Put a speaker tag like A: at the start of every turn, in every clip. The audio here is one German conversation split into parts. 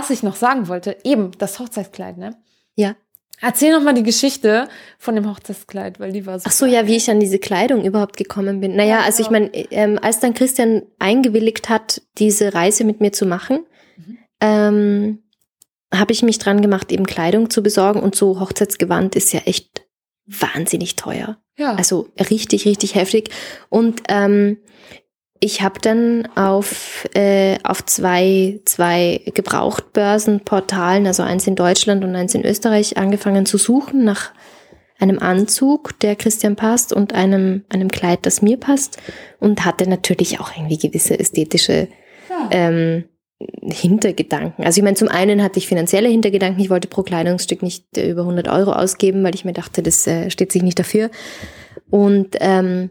A: was ich noch sagen wollte, eben das Hochzeitskleid, ne?
B: Ja.
A: Erzähl noch mal die Geschichte von dem Hochzeitskleid, weil die war so.
B: Ach so, ja, wie ich an diese Kleidung überhaupt gekommen bin. Naja,
A: Ja,
B: also ich meine, ähm, als dann Christian eingewilligt hat, diese Reise mit mir zu machen,
A: Mhm.
B: ähm, habe ich mich dran gemacht, eben Kleidung zu besorgen. Und so Hochzeitsgewand ist ja echt wahnsinnig teuer.
A: Ja.
B: Also richtig, richtig heftig. Und ähm, ich habe dann auf, äh, auf zwei, zwei Gebrauchtbörsenportalen, also eins in Deutschland und eins in Österreich, angefangen zu suchen nach einem Anzug, der Christian passt und einem, einem Kleid, das mir passt. Und hatte natürlich auch irgendwie gewisse ästhetische
A: ja.
B: ähm, Hintergedanken. Also ich meine, zum einen hatte ich finanzielle Hintergedanken. Ich wollte pro Kleidungsstück nicht äh, über 100 Euro ausgeben, weil ich mir dachte, das äh, steht sich nicht dafür. Und ähm,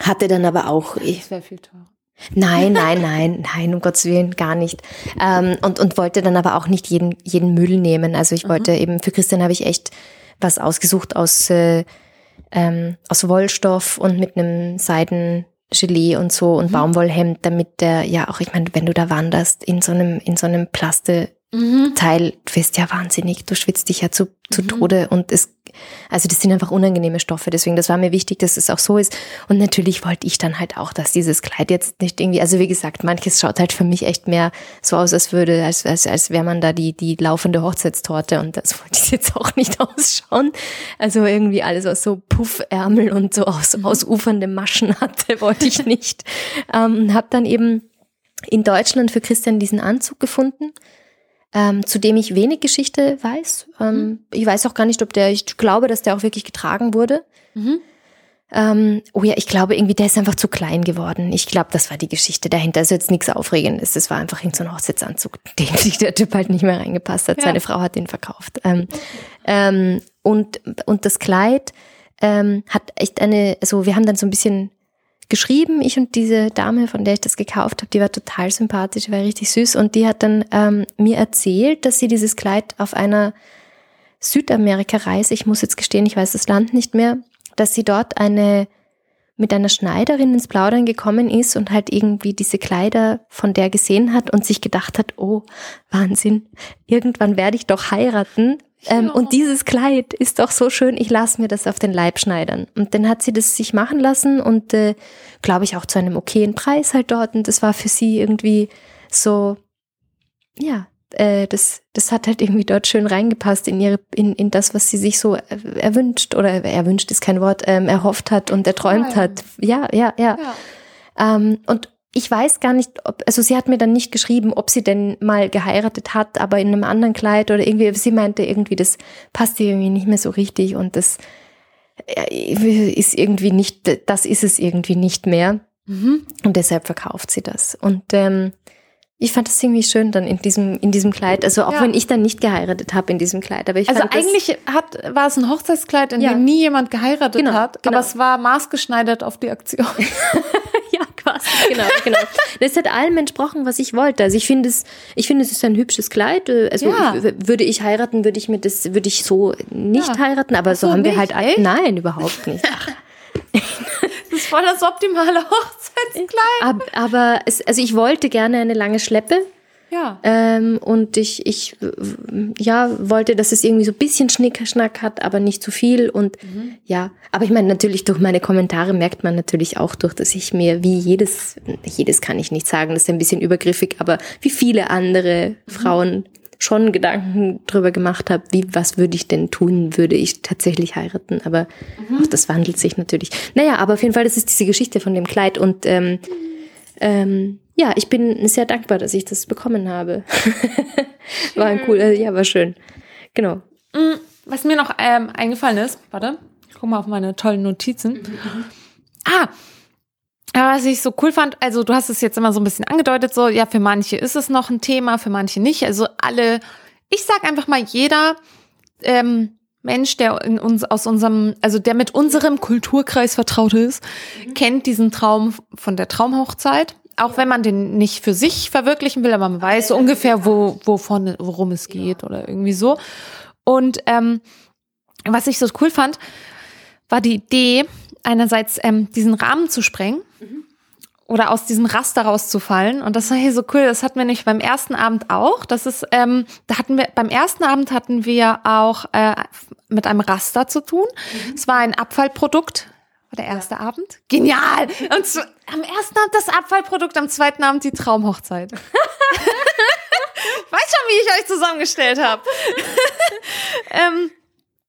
B: hatte dann aber auch, ich,
A: wäre viel teurer.
B: nein, nein, nein, nein, um Gottes Willen, gar nicht. Ähm, und, und wollte dann aber auch nicht jeden, jeden Müll nehmen. Also ich wollte eben, für Christian habe ich echt was ausgesucht aus, äh, ähm, aus Wollstoff und mit einem Seidengelee und so und Baumwollhemd, damit der, ja auch, ich meine, wenn du da wanderst in so einem, in so einem Plaste,
A: Mhm.
B: Teil, du wirst ja wahnsinnig, du schwitzt dich ja zu, zu
A: Mhm.
B: Tode und es, also das sind einfach unangenehme Stoffe, deswegen das war mir wichtig, dass es auch so ist. Und natürlich wollte ich dann halt auch, dass dieses Kleid jetzt nicht irgendwie, also wie gesagt, manches schaut halt für mich echt mehr so aus, als würde, als, als, als wäre man da die, die laufende Hochzeitstorte und das wollte ich jetzt auch nicht ausschauen, also irgendwie alles, was so Puffärmel und so aus, ausufernde Maschen hatte, wollte ich nicht, ähm, habe dann eben in Deutschland für Christian diesen Anzug gefunden, ähm, zu dem ich wenig Geschichte weiß. Ähm, Ich weiß auch gar nicht, ob der, ich glaube, dass der auch wirklich getragen wurde.
A: Mhm.
B: Ähm, oh ja, ich glaube irgendwie, der ist einfach zu klein geworden. Ich glaube, das war die Geschichte dahinter. Also jetzt nichts Aufregendes. Das war einfach irgendein so ein Hochzeitsanzug, den sich der Typ halt nicht mehr reingepasst hat.
A: Ja.
B: Seine Frau hat ihn verkauft. Ähm, ähm, und, und das Kleid ähm, hat echt eine, also wir haben dann so ein bisschen geschrieben, ich und diese Dame, von der ich das gekauft habe, die war total sympathisch, war richtig süß und die hat dann ähm, mir erzählt, dass sie dieses Kleid auf einer Südamerika-Reise, ich muss jetzt gestehen, ich weiß das Land nicht mehr, dass sie dort eine mit einer Schneiderin ins Plaudern gekommen ist und halt irgendwie diese Kleider von der gesehen hat und sich gedacht hat, oh, Wahnsinn, irgendwann werde ich doch heiraten. Ähm,
A: Ja.
B: Und dieses Kleid ist doch so schön, ich lasse mir das auf den Leib schneidern. Und dann hat sie das sich machen lassen und äh, glaube ich auch zu einem okayen Preis halt dort. Und das war für sie irgendwie so, ja, äh, das, das hat halt irgendwie dort schön reingepasst in ihre, in, in das, was sie sich so er- erwünscht oder erwünscht ist kein Wort, ähm, erhofft hat und erträumt
A: Toll.
B: hat. Ja, ja, ja.
A: Ja.
B: Ähm, und ich weiß gar nicht, ob, also sie hat mir dann nicht geschrieben, ob sie denn mal geheiratet hat, aber in einem anderen Kleid oder irgendwie, sie meinte irgendwie, das passt ihr irgendwie nicht mehr so richtig und das äh, ist irgendwie nicht, das ist es irgendwie nicht mehr.
A: Mhm.
B: Und deshalb verkauft sie das. Und ähm, ich fand das irgendwie schön dann in diesem, in diesem Kleid. Also auch
A: Ja.
B: wenn ich dann nicht geheiratet habe in diesem Kleid. Aber ich
A: Also eigentlich hat, war es ein Hochzeitskleid, in
B: Ja.
A: dem nie jemand geheiratet
B: Genau,
A: hat,
B: genau.
A: aber es war maßgeschneidert auf die Aktion.
B: quasi, genau, genau. Das hat allem entsprochen, was ich wollte. Also ich finde es, ich finde es ist ein hübsches Kleid. Also
A: Ja.
B: würde ich heiraten, würde ich mir das, würde ich so nicht
A: Ja.
B: heiraten. Aber so,
A: so,
B: haben wir
A: nicht?
B: halt, all-
A: Echt?
B: nein, überhaupt nicht. Ach,
A: Das ist voll das optimale Hochzeitskleid.
B: ab, aber es, also ich wollte gerne eine lange Schleppe.
A: Ja.
B: Ähm, und ich, ich ja, wollte, dass es irgendwie so ein bisschen Schnickschnack hat, aber nicht zu viel. Und ja, aber ich meine, natürlich durch meine Kommentare merkt man natürlich auch durch, dass ich mir wie jedes, jedes kann ich nicht sagen, das ist ein bisschen übergriffig, aber wie viele andere Frauen schon Gedanken drüber gemacht habe, wie, was würde ich denn tun, würde ich tatsächlich heiraten, aber auch das wandelt sich natürlich. Naja, aber auf jeden Fall, das ist diese Geschichte von dem Kleid und ähm, ähm, ja, ich bin sehr dankbar, dass ich das bekommen habe. war ein cooler, ja, war schön. Genau.
A: Mm, Was mir noch ähm, eingefallen ist, warte, ich guck mal auf meine tollen Notizen. Ah, aber was ich so cool fand, also du hast es jetzt immer so ein bisschen angedeutet, so, ja, für manche ist es noch ein Thema, für manche nicht. Also alle, ich sag einfach mal, jeder ähm, Mensch, der in uns aus unserem, also der mit unserem Kulturkreis vertraut ist, kennt diesen Traum von der Traumhochzeit. Auch wenn man den nicht für sich verwirklichen will, aber man weiß so ungefähr, wo, wovon, worum es geht oder irgendwie so. Und ähm, was ich so cool fand, war die Idee, einerseits ähm, diesen Rahmen zu sprengen oder aus diesem Raster rauszufallen. Und das war hier so cool. Das hatten wir nicht beim ersten Abend auch. Das ist, ähm, da hatten wir, beim ersten Abend hatten wir auch äh, mit einem Raster zu tun. Mhm. Es war ein Abfallprodukt. War der erste ja. Abend? Genial! Und zu, am ersten Abend das Abfallprodukt, am zweiten Abend die Traumhochzeit. ich weiß schon, wie ich euch zusammengestellt habe. ähm,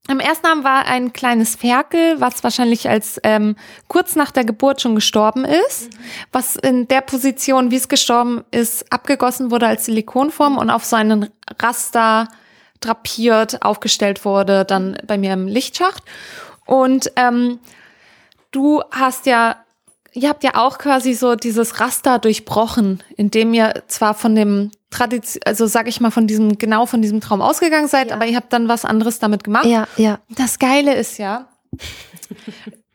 A: am ersten Abend war ein kleines Ferkel, was wahrscheinlich als ähm, kurz nach der Geburt schon gestorben ist, mhm. was in der Position, wie es gestorben ist, abgegossen wurde als Silikonform und auf so einen Raster drapiert aufgestellt wurde, dann bei mir im Lichtschacht. Und ähm, du hast ja, ihr habt ja auch quasi so dieses Raster durchbrochen, indem ihr zwar von dem Tradition, also sag ich mal, von diesem, genau von diesem Traum ausgegangen seid, ja. aber ihr habt dann was anderes damit gemacht.
B: Ja, ja.
A: Das Geile ist ja,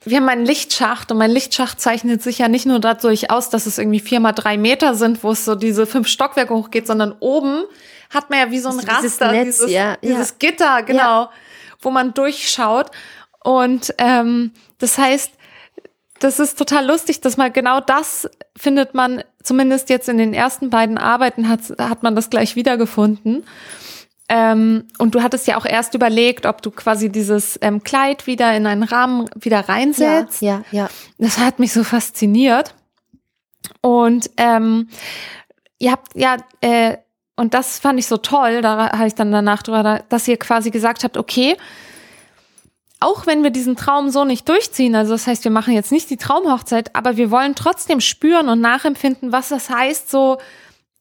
A: wir haben einen Lichtschacht und mein Lichtschacht zeichnet sich ja nicht nur dadurch aus, dass es irgendwie vier mal drei Meter sind, wo es so diese fünf Stockwerke hochgeht, sondern oben hat man ja wie so ein also Raster, dieses, Netz, dieses, ja, dieses ja. Gitter, genau, ja. wo man durchschaut. Und ähm, das heißt, das ist total lustig, dass mal genau das findet man, zumindest jetzt in den ersten beiden Arbeiten hat, hat man das gleich wiedergefunden. Ähm, und du hattest ja auch erst überlegt, ob du quasi dieses ähm, Kleid wieder in einen Rahmen wieder reinsetzt.
B: Ja, ja, ja.
A: Das hat mich so fasziniert. Und ähm, ihr habt ja, äh, und das fand ich so toll, da habe ich dann danach drüber, dass ihr quasi gesagt habt, okay, auch wenn wir diesen Traum so nicht durchziehen, also das heißt, wir machen jetzt nicht die Traumhochzeit, aber wir wollen trotzdem spüren und nachempfinden, was das heißt, so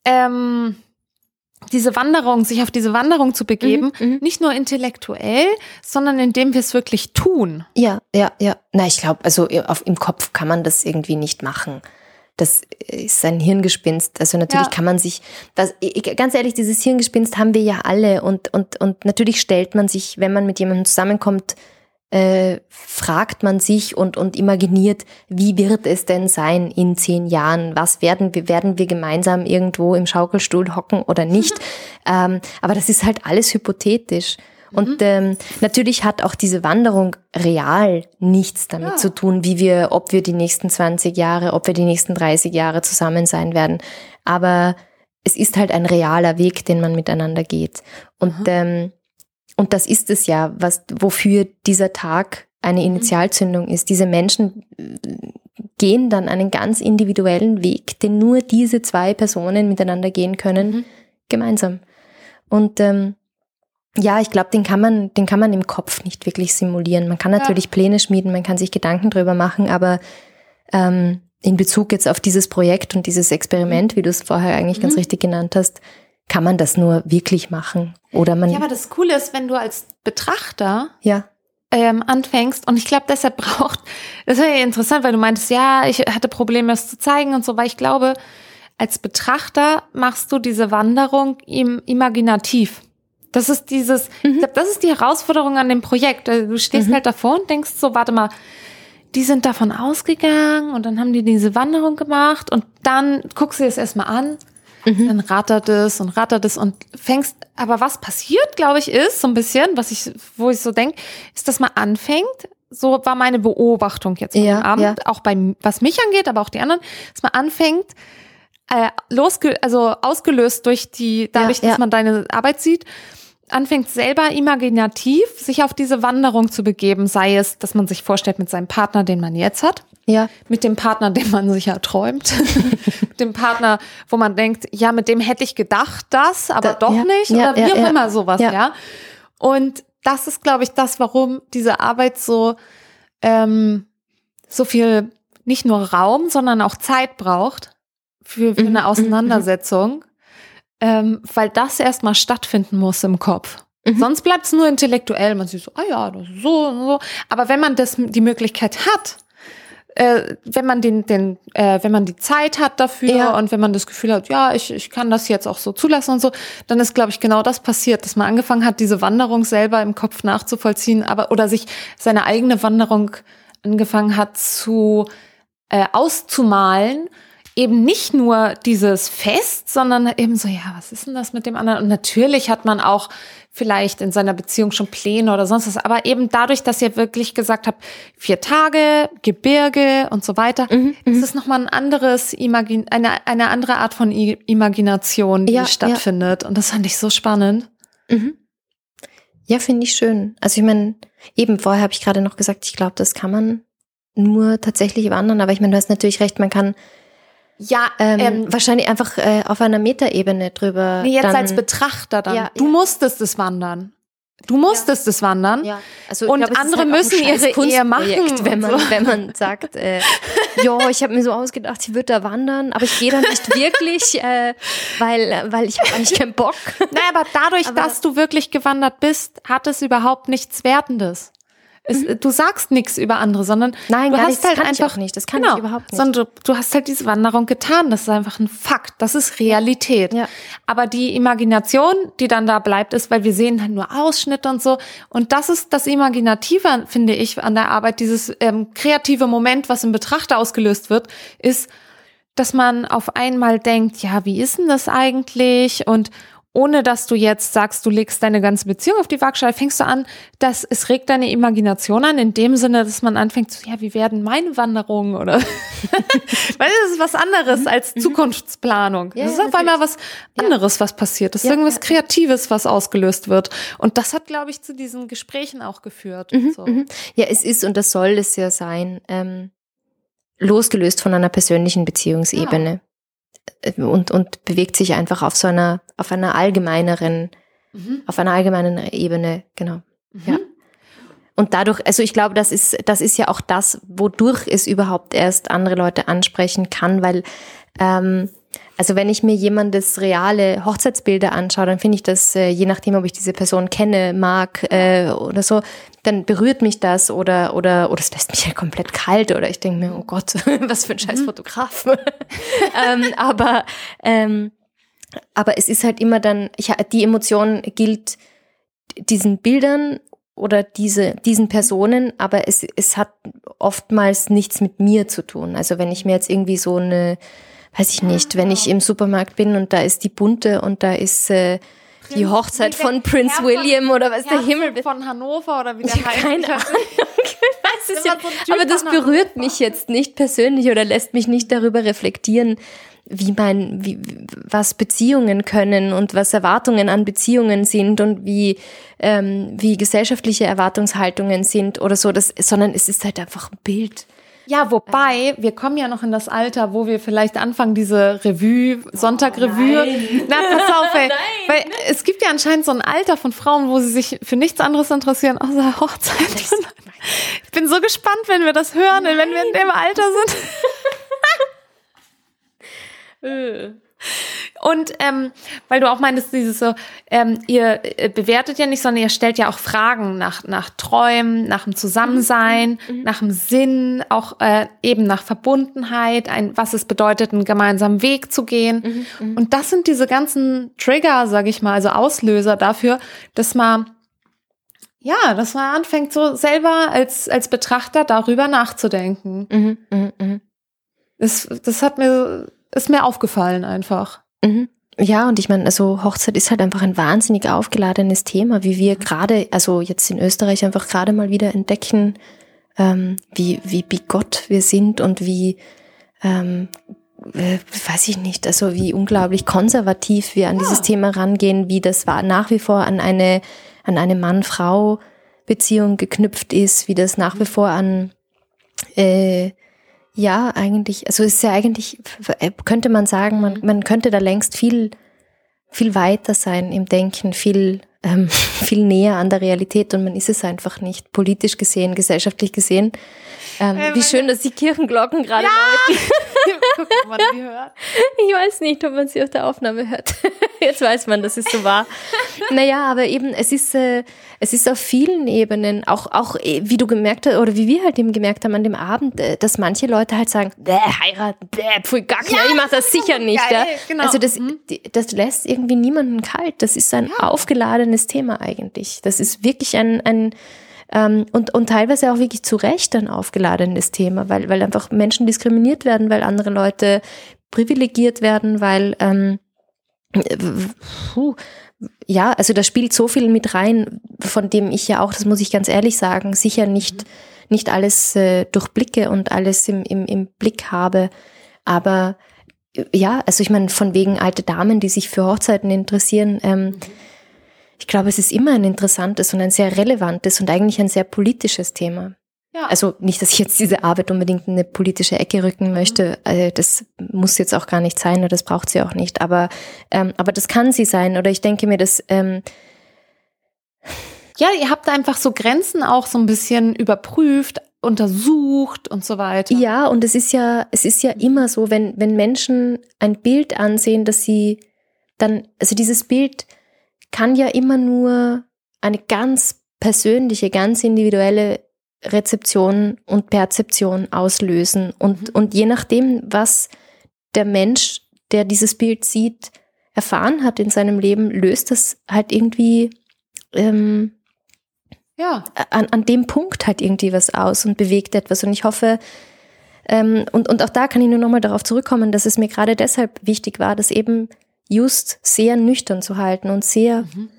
A: ähm, diese Wanderung, sich auf diese Wanderung zu begeben, mhm, mhm. nicht nur intellektuell, sondern indem wir es wirklich tun.
B: Ja, ja, ja. Na, ich glaube, also auf, im Kopf kann man das irgendwie nicht machen. Das ist ein Hirngespinst. Also natürlich ja. kann man sich, das, ganz ehrlich, dieses Hirngespinst haben wir ja alle und, und, und natürlich stellt man sich, wenn man mit jemandem zusammenkommt, äh, fragt man sich und, und imaginiert, wie wird es denn sein in zehn Jahren? Was werden wir, werden wir gemeinsam irgendwo im Schaukelstuhl hocken oder nicht? ähm, aber das ist halt alles hypothetisch. Und mhm. ähm, natürlich hat auch diese Wanderung real nichts damit ja. zu tun, wie wir, ob wir die nächsten 20 Jahre, ob wir die nächsten 30 Jahre zusammen sein werden. Aber es ist halt ein realer Weg, den man miteinander geht. Und mhm. ähm, und das ist es ja, was, wofür dieser Tag eine mhm. Initialzündung ist. Diese Menschen äh, gehen dann einen ganz individuellen Weg, den nur diese zwei Personen miteinander gehen können, mhm. gemeinsam. Und ähm, ja, ich glaube, den kann man, den kann man im Kopf nicht wirklich simulieren. Man kann natürlich ja. Pläne schmieden, man kann sich Gedanken drüber machen, aber ähm, in Bezug jetzt auf dieses Projekt und dieses Experiment, wie du es vorher eigentlich mhm. ganz richtig genannt hast, kann man das nur wirklich machen. Oder man.
A: Ja, aber das Coole ist, wenn du als Betrachter
B: ja.
A: ähm, anfängst, und ich glaube, deshalb braucht, das ist ja interessant, weil du meintest, ja, ich hatte Probleme, das zu zeigen und so, weil ich glaube, als Betrachter machst du diese Wanderung im imaginativ. Das ist dieses, mhm. ich glaube, das ist die Herausforderung an dem Projekt. Also du stehst mhm. halt davor und denkst so, warte mal, die sind davon ausgegangen und dann haben die diese Wanderung gemacht und dann guckst du dir das erstmal an Mhm. Dann rattert es und rattert es und fängst, aber was passiert, glaube ich, ist so ein bisschen, was ich, wo ich so denke, ist, dass man anfängt, so war meine Beobachtung jetzt ja, am Abend, ja. auch bei, was mich angeht, aber auch die anderen, dass man anfängt, äh, losge also ausgelöst durch die, dadurch, ja, dass man deine Arbeit sieht, anfängt selber imaginativ sich auf diese Wanderung zu begeben, sei es, dass man sich vorstellt mit seinem Partner, den man jetzt hat,
B: ja.
A: Mit dem Partner, den man sich ja träumt. mit dem Partner, wo man denkt, ja, mit dem hätte ich gedacht das, aber da, doch ja, nicht. Ja, oder wie auch immer sowas, ja. Und das ist, glaube ich, das, warum diese Arbeit so, ähm, so viel nicht nur Raum, sondern auch Zeit braucht für, für mhm, eine mhm, Auseinandersetzung, ähm, weil das erstmal stattfinden muss im Kopf. Mhm. Sonst bleibt es nur intellektuell. Man sieht so, ah ja, das ist so und so. Aber wenn man das die Möglichkeit hat, äh, wenn man den, den, äh, wenn man die Zeit hat dafür ja. und wenn man das Gefühl hat, ja, ich, ich kann das jetzt auch so zulassen und so, dann ist, glaube ich, genau das passiert, dass man angefangen hat, diese Wanderung selber im Kopf nachzuvollziehen, aber oder sich seine eigene Wanderung angefangen hat zu äh, auszumalen eben nicht nur dieses Fest, sondern eben so, ja, was ist denn das mit dem anderen? Und natürlich hat man auch vielleicht in seiner Beziehung schon Pläne oder sonst was, aber eben dadurch, dass ihr wirklich gesagt habt, vier Tage, Gebirge und so weiter, mhm, ist mhm. es nochmal ein anderes Imagin eine, eine andere Art von I Imagination, die ja, stattfindet. Ja. Und das fand ich so spannend.
B: Mhm. Ja, finde ich schön. Also ich meine, eben vorher habe ich gerade noch gesagt, ich glaube, das kann man nur tatsächlich wandern, aber ich meine, du hast natürlich recht, man kann ja, ähm, ähm, wahrscheinlich einfach äh, auf einer Metaebene drüber.
A: Nee, jetzt dann, als Betrachter dann. Ja, du ja. musstest es wandern. Du musstest ja. es wandern. Ja. Also, und glaub, andere halt müssen ihre Ehe machen.
B: Wenn man, wenn man sagt, äh, ja, ich habe mir so ausgedacht, ich würde da wandern, aber ich gehe da nicht wirklich, äh, weil, weil ich habe eigentlich keinen Bock.
A: Naja, aber dadurch, aber, dass du wirklich gewandert bist, hat es überhaupt nichts Wertendes. Es, mhm. Du sagst nichts über andere, sondern
B: Nein,
A: du
B: hast
A: nicht, halt einfach
B: nicht. Das kann genau, ich überhaupt nicht.
A: Sondern du, du, hast halt diese Wanderung getan. Das ist einfach ein Fakt. Das ist Realität. Ja. Aber die Imagination, die dann da bleibt, ist, weil wir sehen halt nur Ausschnitte und so. Und das ist das Imaginative, finde ich, an der Arbeit. Dieses ähm, kreative Moment, was im Betrachter ausgelöst wird, ist, dass man auf einmal denkt, ja, wie ist denn das eigentlich? Und ohne dass du jetzt sagst, du legst deine ganze Beziehung auf die Waagschale, fängst du an, dass es regt deine Imagination an, in dem Sinne, dass man anfängt, so, ja, wie werden meine Wanderungen oder, weil das ist was anderes als mhm. Zukunftsplanung. Ja, das ist auf einmal was anderes, was passiert. Das ist ja, irgendwas ja. Kreatives, was ausgelöst wird. Und das hat, glaube ich, zu diesen Gesprächen auch geführt.
B: Mhm, so. Mhm. Ja, es ist und das soll es ja sein, ähm, losgelöst von einer persönlichen Beziehungsebene und, und bewegt sich einfach auf so einer, auf einer allgemeineren, mhm. auf einer allgemeinen Ebene, genau. Mhm. Ja. Und dadurch, also ich glaube, das ist, das ist ja auch das, wodurch es überhaupt erst andere Leute ansprechen kann, weil ähm, also wenn ich mir jemandes reale Hochzeitsbilder anschaue, dann finde ich das, äh, je nachdem, ob ich diese Person kenne, mag äh, oder so, dann berührt mich das oder oder oder es lässt mich ja komplett kalt oder ich denke mir, oh Gott, was für ein scheiß mhm. Fotograf. ähm, aber ähm, aber es ist halt immer dann, ich, die Emotion gilt diesen Bildern oder diese, diesen Personen, aber es, es hat oftmals nichts mit mir zu tun. Also wenn ich mir jetzt irgendwie so eine weiß ich nicht, wenn ich im Supermarkt bin und da ist die bunte und da ist äh, die Hochzeit von Prince Herr William von, oder was der Himmel
A: von Hannover oder wie der
B: heißt. Keine Ahnung. das ja, so aber das berührt mich jetzt nicht persönlich oder lässt mich nicht darüber reflektieren, wie mein, wie, was Beziehungen können und was Erwartungen an Beziehungen sind und wie, ähm, wie gesellschaftliche Erwartungshaltungen sind oder so, das, sondern es ist halt einfach ein Bild.
A: Ja, wobei, wir kommen ja noch in das Alter, wo wir vielleicht anfangen, diese Revue, Sonntag-Revue. Oh, Na, pass auf, ey. Weil es gibt ja anscheinend so ein Alter von Frauen, wo sie sich für nichts anderes interessieren, außer Hochzeit. Ich bin so gespannt, wenn wir das hören, nein. wenn wir in dem Alter sind. Und ähm, weil du auch meintest, dieses so, ähm, ihr äh, bewertet ja nicht, sondern ihr stellt ja auch Fragen nach, nach Träumen, nach dem Zusammensein, mhm. mhm. nach dem Sinn, auch äh, eben nach Verbundenheit, ein, was es bedeutet, einen gemeinsamen Weg zu gehen. Mhm. Mhm. Und das sind diese ganzen Trigger, sag ich mal, also Auslöser dafür, dass man ja, dass man anfängt, so selber als, als Betrachter darüber nachzudenken. Mhm, mh, mh. Das, das hat mir, ist mir aufgefallen einfach.
B: Mhm. Ja, und ich meine, also Hochzeit ist halt einfach ein wahnsinnig aufgeladenes Thema, wie wir gerade, also jetzt in Österreich einfach gerade mal wieder entdecken, ähm, wie, wie bigott wir sind und wie, ähm, äh, weiß ich nicht, also wie unglaublich konservativ wir an ja. dieses Thema rangehen, wie das war nach wie vor an eine, an eine Mann-Frau-Beziehung geknüpft ist, wie das nach wie vor an äh, ja, eigentlich, also es ist ja eigentlich, könnte man sagen, man, man könnte da längst viel, viel weiter sein im Denken, viel, ähm, viel näher an der Realität und man ist es einfach nicht, politisch gesehen, gesellschaftlich gesehen. Ähm, äh, wie schön, dass die Kirchenglocken gerade ja! läuten. Guck, man die hört. Ich weiß nicht, ob man sie auf der Aufnahme hört. Jetzt weiß man, dass es so war. Naja, aber eben, es ist, äh, es ist auf vielen Ebenen, auch, auch äh, wie du gemerkt hast, oder wie wir halt eben gemerkt haben an dem Abend, äh, dass manche Leute halt sagen, bäh, heiraten, bäh, pfui, gack, ja, ich mach das sicher nicht. Geil, ja. genau. Also das, mhm. das lässt irgendwie niemanden kalt. Das ist ein ja. aufgeladenes Thema eigentlich. Das ist wirklich ein, ein ähm, und, und teilweise auch wirklich zu Recht ein aufgeladenes Thema, weil, weil einfach Menschen diskriminiert werden, weil andere Leute privilegiert werden, weil ähm, puh, ja, also da spielt so viel mit rein, von dem ich ja auch, das muss ich ganz ehrlich sagen, sicher nicht, nicht alles äh, durchblicke und alles im, im, im Blick habe. Aber ja, also ich meine, von wegen alte Damen, die sich für Hochzeiten interessieren, ähm, ich glaube, es ist immer ein interessantes und ein sehr relevantes und eigentlich ein sehr politisches Thema. Ja. Also nicht, dass ich jetzt diese Arbeit unbedingt in eine politische Ecke rücken möchte. Also das muss jetzt auch gar nicht sein oder das braucht sie auch nicht. Aber, ähm, aber das kann sie sein. Oder ich denke mir, dass ähm,
A: ja, ihr habt einfach so Grenzen auch so ein bisschen überprüft, untersucht und so weiter.
B: Ja, und es ist ja, es ist ja immer so, wenn, wenn Menschen ein Bild ansehen, dass sie dann, also dieses Bild kann ja immer nur eine ganz persönliche, ganz individuelle Rezeption und Perzeption auslösen. Und, mhm. und je nachdem, was der Mensch, der dieses Bild sieht, erfahren hat in seinem Leben, löst das halt irgendwie ähm, ja. an, an dem Punkt halt irgendwie was aus und bewegt etwas. Und ich hoffe, ähm, und, und auch da kann ich nur nochmal darauf zurückkommen, dass es mir gerade deshalb wichtig war, das eben just sehr nüchtern zu halten und sehr mhm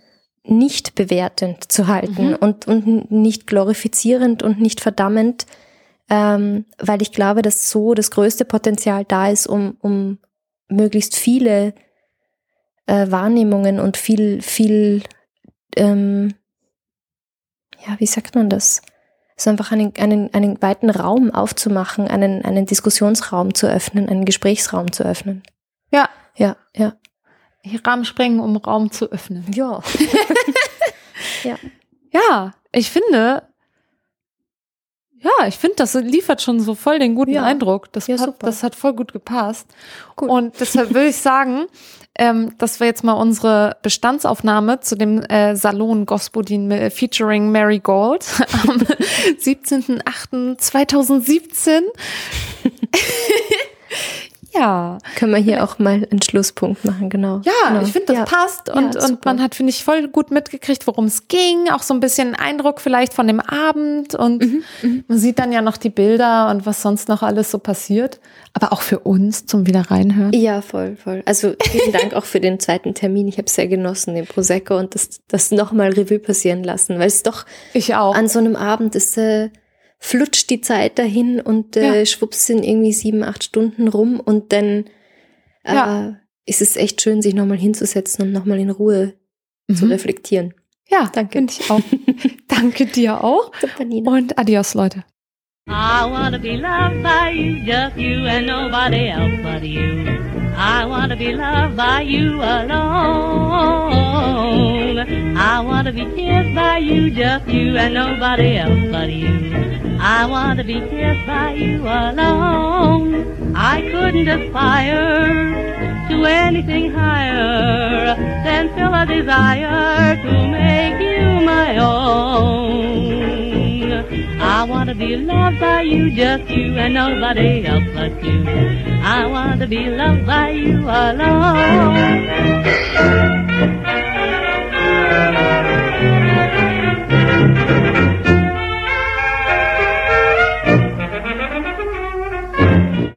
B: nicht bewertend zu halten mhm. und, und nicht glorifizierend und nicht verdammend, ähm, weil ich glaube, dass so das größte Potenzial da ist, um, um möglichst viele äh, Wahrnehmungen und viel, viel, ähm, ja, wie sagt man das? So einfach einen, einen, einen weiten Raum aufzumachen, einen, einen Diskussionsraum zu öffnen, einen Gesprächsraum zu öffnen.
A: Ja.
B: Ja, ja.
A: Rahmen sprengen, um Raum zu öffnen.
B: Ja.
A: ja. Ja, ich finde, ja, ich finde, das liefert schon so voll den guten ja. Eindruck. Das, ja, hat, das hat voll gut gepasst. Gut. Und deshalb würde ich sagen, ähm, dass wir jetzt mal unsere Bestandsaufnahme zu dem äh, Salon Gospodin featuring Mary Gold am 17.08.2017 Ja.
B: Können wir hier auch mal einen Schlusspunkt machen, genau.
A: Ja,
B: genau.
A: ich finde, das
B: ja.
A: passt und, ja, und man hat, finde ich, voll gut mitgekriegt, worum es ging. Auch so ein bisschen Eindruck vielleicht von dem Abend und mhm, mhm, man sieht dann ja noch die Bilder und was sonst noch alles so passiert. Aber auch für uns zum wieder reinhören.
B: Ja, voll, voll. Also vielen Dank auch für den zweiten Termin. Ich habe es sehr genossen, den Prosecco und das, das nochmal Revue passieren lassen, weil es doch
A: ich auch.
B: an so einem Abend ist, äh, flutscht die Zeit dahin und äh, ja. schwupps sind irgendwie sieben, acht Stunden rum und dann äh, ja. ist es echt schön, sich nochmal hinzusetzen und nochmal in Ruhe mhm. zu reflektieren.
A: Ja, danke. Finde ich auch. danke dir auch. Und adios, Leute. I wanna be loved by you, just you and nobody else but you. I wanna be loved by you alone. I wanna be kissed by you, just you and nobody else but you. I want to be kissed by you alone. I couldn't aspire to anything higher than feel a desire to make you my own. I want to be loved by you, just you and nobody else but you. I want to be loved by you alone.